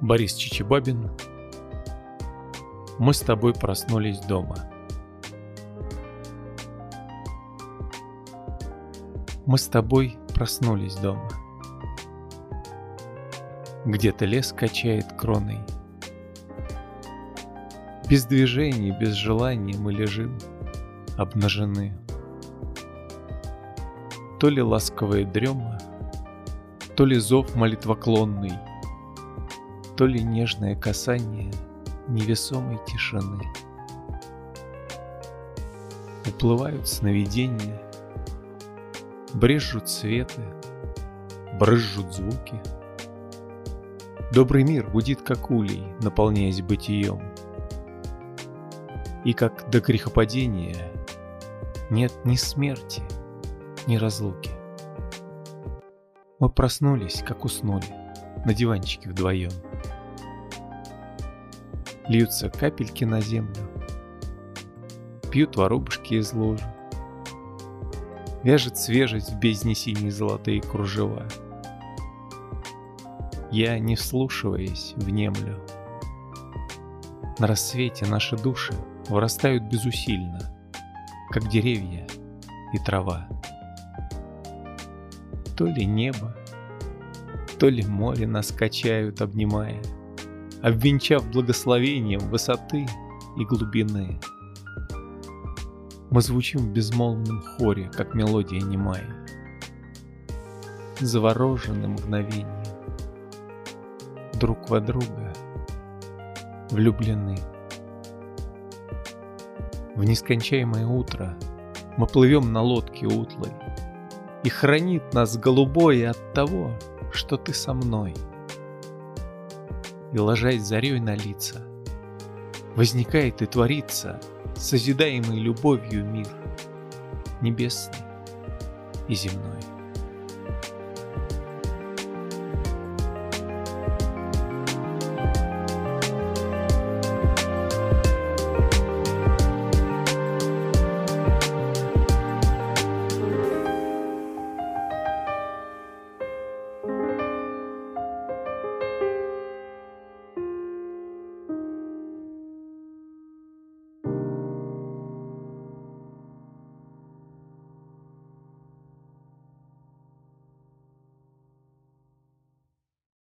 Борис Чичибабин Мы с тобой проснулись дома. Мы с тобой проснулись дома. Где-то лес качает кроной. Без движений, без желания мы лежим Обнажены. То ли ласковая дрема То ли зов молитвоклонный То ли нежное касание Невесомой тишины Уплывают сновидения Брежут светы, брызжут звуки. Добрый мир гудит как улей, наполняясь бытием. И как до грехопадения нет ни смерти, ни разлуки. Мы проснулись, как уснули, на диванчике вдвоем. Льются капельки на землю, пьют воробушки из ложи. Вяжет свежесть в бездне синие золотые кружева. Я, не вслушиваясь, внемлю. На рассвете наши души вырастают безусильно, Как деревья и трава. То ли небо, то ли море нас качают, обнимая, Обвенчав благословением высоты и глубины — мы звучим в безмолвном хоре, как мелодия немая. Заворожены мгновением. Друг во друга влюблены. В нескончаемое утро мы плывем на лодке утлой, И хранит нас голубое от того, что ты со мной. И ложась зарей на лица, возникает и творится — созидаемый любовью мир, небесный и земной.